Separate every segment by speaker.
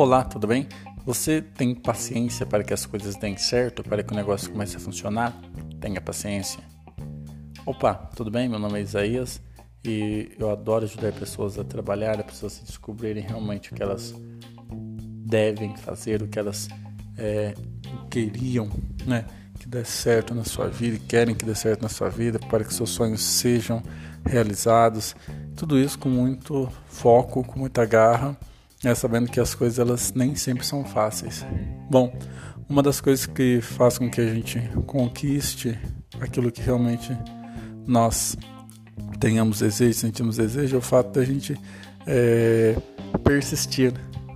Speaker 1: Olá, tudo bem? Você tem paciência para que as coisas deem certo, para que o negócio comece a funcionar? Tenha paciência. Opa, tudo bem? Meu nome é Isaías e eu adoro ajudar pessoas a trabalhar, a pessoas se descobrirem realmente o que elas devem fazer, o que elas é, queriam, né? Que dê certo na sua vida querem que dê certo na sua vida, para que seus sonhos sejam realizados. Tudo isso com muito foco, com muita garra é sabendo que as coisas elas nem sempre são fáceis. Bom, uma das coisas que faz com que a gente conquiste aquilo que realmente nós tenhamos desejo, sentimos desejo, é o fato da gente é, persistir,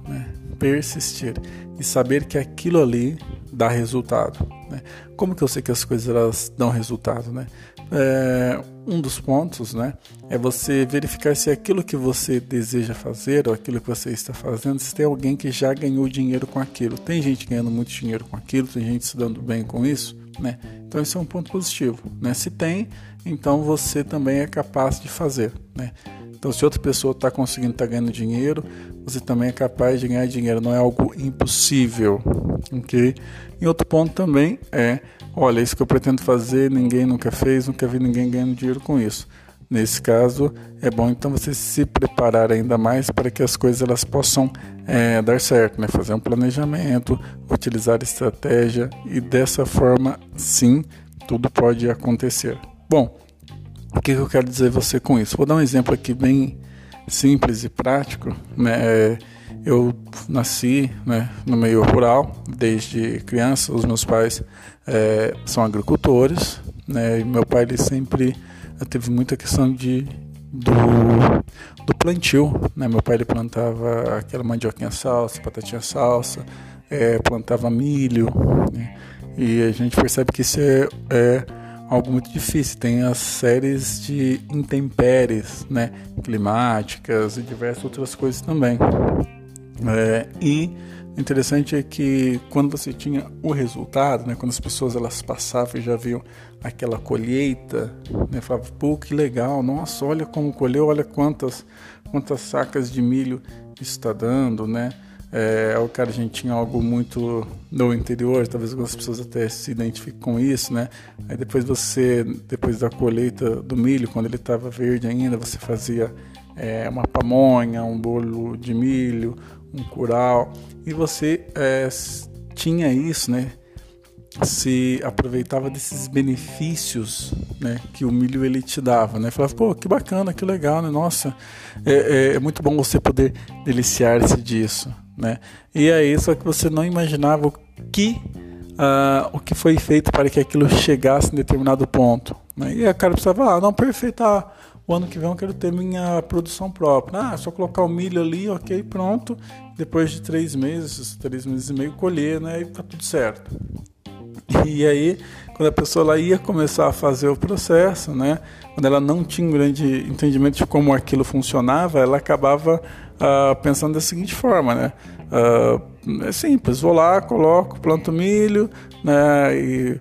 Speaker 1: né? persistir e saber que aquilo ali dá resultado. Né? Como que eu sei que as coisas elas dão resultado? Né? É, um dos pontos né, é você verificar se aquilo que você deseja fazer ou aquilo que você está fazendo, se tem alguém que já ganhou dinheiro com aquilo. Tem gente ganhando muito dinheiro com aquilo, tem gente se dando bem com isso. Né? Então, isso é um ponto positivo. Né? Se tem, então você também é capaz de fazer. Né? Então, se outra pessoa está conseguindo estar tá ganhando dinheiro, você também é capaz de ganhar dinheiro. Não é algo impossível, ok? E outro ponto também é, olha, isso que eu pretendo fazer, ninguém nunca fez, nunca vi ninguém ganhando dinheiro com isso. Nesse caso, é bom então você se preparar ainda mais para que as coisas elas possam é, dar certo, né? Fazer um planejamento, utilizar estratégia e dessa forma, sim, tudo pode acontecer. Bom, o que eu quero dizer você com isso? Vou dar um exemplo aqui bem simples e prático. Né? É, eu nasci né, no meio rural desde criança. Os meus pais é, são agricultores. Né, e meu pai ele sempre teve muita questão de do, do plantio. Né? Meu pai ele plantava aquela mandioquinha salsa, batatinha salsa, é, plantava milho. Né? E a gente percebe que isso é, é algo muito difícil. Tem as séries de intempéries, né, climáticas e diversas outras coisas também. É, e interessante é que quando você tinha o resultado, né, quando as pessoas elas passavam e já viam aquela colheita, né, falava, pô, que legal, nossa, olha como colheu, olha quantas quantas sacas de milho está dando, né? É, o cara a gente tinha algo muito no interior, talvez algumas pessoas até se identifiquem com isso, né? Aí depois você, depois da colheita do milho, quando ele estava verde ainda, você fazia é, uma pamonha, um bolo de milho, um curau, e você é, tinha isso, né? se aproveitava desses benefícios né, que o milho ele te dava, né? Falava, pô, que bacana, que legal, né? Nossa, é, é, é muito bom você poder deliciar-se disso, né? E aí, só que você não imaginava o que, uh, o que foi feito para que aquilo chegasse em determinado ponto. Né? E a cara precisava, ah, não, perfeito, ah, o ano que vem eu quero ter minha produção própria. Ah, só colocar o milho ali, ok, pronto. Depois de três meses, três meses e meio, colher, né? E tá tudo certo. E aí, quando a pessoa lá ia começar a fazer o processo, né? Quando ela não tinha um grande entendimento de como aquilo funcionava, ela acabava uh, pensando da seguinte forma, né? Uh, é simples, vou lá, coloco, planto milho, né? E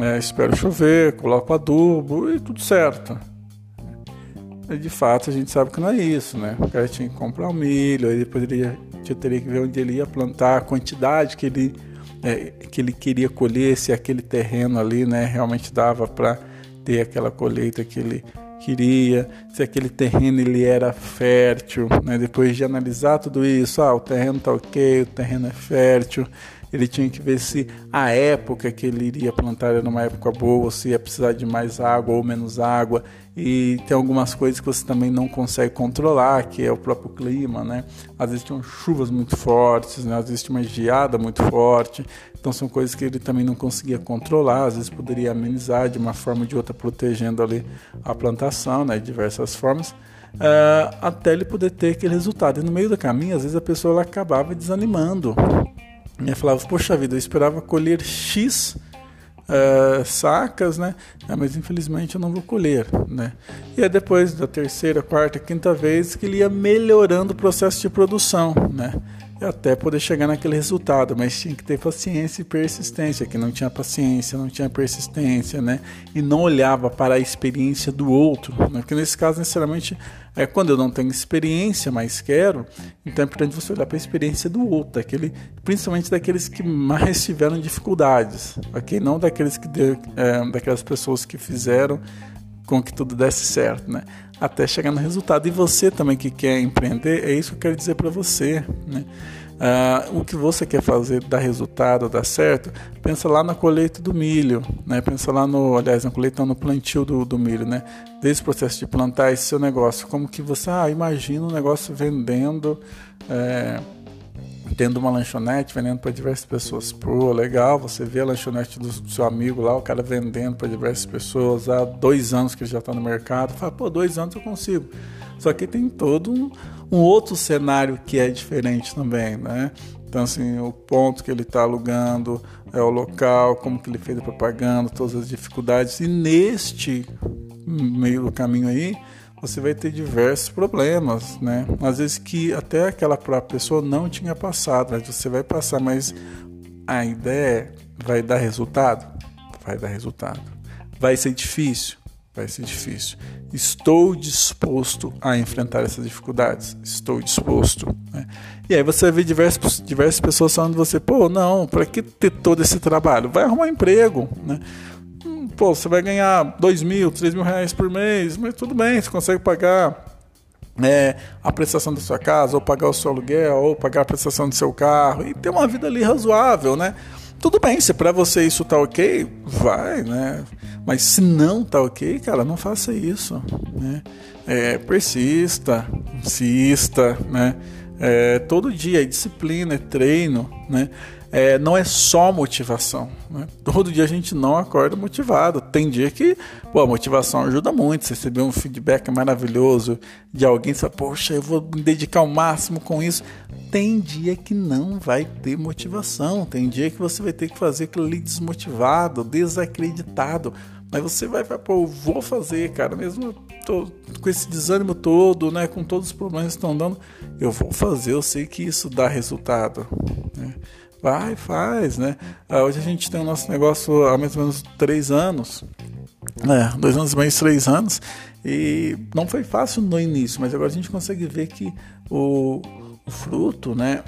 Speaker 1: é, espero chover, coloco adubo e tudo certo. E de fato a gente sabe que não é isso, né? O cara tinha que comprar o milho, aí depois ele ia, teria que ver onde ele ia plantar, a quantidade que ele, é, que ele queria colher, se aquele terreno ali né, realmente dava para ter aquela colheita que ele queria, se aquele terreno ele era fértil, né? Depois de analisar tudo isso, ah, o terreno tá ok, o terreno é fértil, ele tinha que ver se a época que ele iria plantar era uma época boa, se ia precisar de mais água ou menos água. E tem algumas coisas que você também não consegue controlar, que é o próprio clima, né? Às vezes tem chuvas muito fortes, né? às vezes tem uma geada muito forte. Então são coisas que ele também não conseguia controlar, às vezes poderia amenizar de uma forma ou de outra, protegendo ali a plantação, né? De diversas formas. Uh, até ele poder ter aquele resultado. E no meio do caminho, às vezes a pessoa ela acabava desanimando, eu falava, poxa vida, eu esperava colher X uh, sacas, né? Ah, mas infelizmente eu não vou colher, né? E aí depois da terceira, quarta, quinta vez que ele ia melhorando o processo de produção, né? Até poder chegar naquele resultado, mas tinha que ter paciência e persistência, que não tinha paciência, não tinha persistência, né? E não olhava para a experiência do outro, né? Porque nesse caso, necessariamente, é quando eu não tenho experiência, mas quero, então é importante você olhar para a experiência do outro, daquele, principalmente daqueles que mais tiveram dificuldades, ok? Não daqueles que deu, é, daquelas pessoas que fizeram com que tudo desse certo, né? Até chegar no resultado. E você também que quer empreender, é isso que eu quero dizer para você. Né? Ah, o que você quer fazer dar resultado, dar certo, pensa lá na colheita do milho, né? pensa lá no, aliás, na colheita, no plantio do, do milho, né? Desde o processo de plantar esse seu negócio, como que você, ah, imagina o um negócio vendendo. É, tendo uma lanchonete vendendo para diversas pessoas. Pô, legal, você vê a lanchonete do seu amigo lá, o cara vendendo para diversas pessoas há dois anos que ele já está no mercado. Fala, pô, dois anos eu consigo. Só que tem todo um, um outro cenário que é diferente também, né? Então, assim, o ponto que ele está alugando, é o local, como que ele fez a propaganda, todas as dificuldades. E neste meio do caminho aí, você vai ter diversos problemas, né? Às vezes que até aquela própria pessoa não tinha passado, mas você vai passar, mas a ideia vai dar resultado? Vai dar resultado. Vai ser difícil? Vai ser difícil. Estou disposto a enfrentar essas dificuldades? Estou disposto. Né? E aí você ver diversas, diversas pessoas falando de você, pô, não, para que ter todo esse trabalho? Vai arrumar emprego, né? Pô, você vai ganhar dois mil, três mil reais por mês, mas tudo bem, você consegue pagar é, a prestação da sua casa, ou pagar o seu aluguel, ou pagar a prestação do seu carro, e ter uma vida ali razoável, né? Tudo bem, se para você isso tá ok, vai, né? Mas se não tá ok, cara, não faça isso, né? É, persista, insista, né? É, todo dia é disciplina, é treino, né? é, não é só motivação. Né? Todo dia a gente não acorda motivado. Tem dia que pô, a motivação ajuda muito. Você receber um feedback maravilhoso de alguém, você fala, poxa, eu vou me dedicar ao máximo com isso. Tem dia que não vai ter motivação. Tem dia que você vai ter que fazer aquilo ali desmotivado, desacreditado. Mas você vai pô, eu vou fazer, cara, mesmo tô com esse desânimo todo, né, com todos os problemas que estão dando, eu vou fazer, eu sei que isso dá resultado. Né? Vai, faz, né? Ah, hoje a gente tem o nosso negócio há mais ou menos três anos. É, dois anos e meio, três anos. E não foi fácil no início, mas agora a gente consegue ver que o, o fruto, né?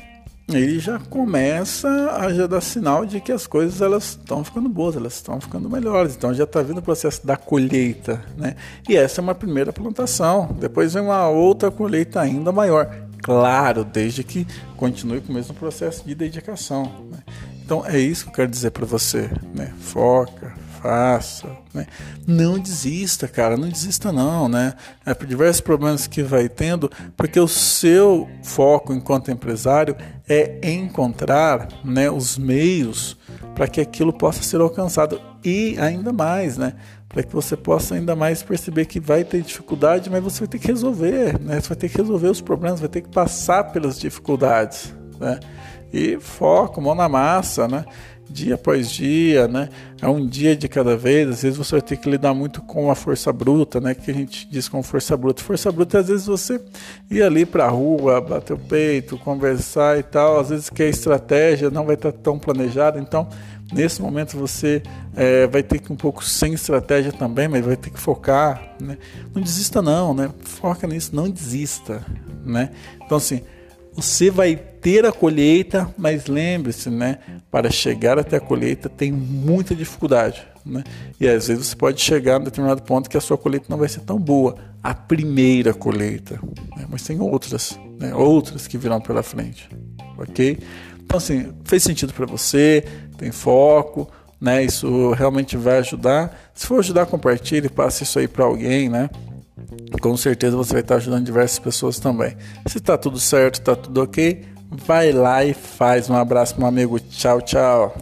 Speaker 1: Ele já começa a já dar sinal de que as coisas elas estão ficando boas, elas estão ficando melhores. Então já está vindo o processo da colheita, né? E essa é uma primeira plantação. Depois vem uma outra colheita ainda maior claro, desde que continue com o mesmo processo de dedicação. Né? Então é isso que eu quero dizer para você, né? Foca, faça, né? Não desista, cara, não desista não, né? É por diversos problemas que vai tendo, porque o seu foco enquanto empresário é encontrar, né, os meios para que aquilo possa ser alcançado e ainda mais, né? para que você possa ainda mais perceber que vai ter dificuldade, mas você vai ter que resolver, né? Você vai ter que resolver os problemas, vai ter que passar pelas dificuldades, né? E foco, mão na massa, né? Dia após dia, né? É um dia de cada vez. Às vezes você vai ter que lidar muito com a força bruta, né? Que a gente diz com força bruta. Força bruta, às vezes você ir ali para a rua, bater o peito, conversar e tal. Às vezes que a estratégia não vai estar tão planejada, então Nesse momento você é, vai ter que um pouco sem estratégia também, mas vai ter que focar, né? Não desista não, né? Foca nisso, não desista, né? Então assim, você vai ter a colheita, mas lembre-se, né? Para chegar até a colheita tem muita dificuldade, né? E às vezes você pode chegar a um determinado ponto que a sua colheita não vai ser tão boa, a primeira colheita, né? mas tem outras, né? Outras que virão pela frente, ok? Então, assim, fez sentido para você, tem foco, né? Isso realmente vai ajudar. Se for ajudar, compartilhe, passe isso aí para alguém, né? Com certeza você vai estar ajudando diversas pessoas também. Se está tudo certo, está tudo ok, vai lá e faz. Um abraço, meu amigo. Tchau, tchau.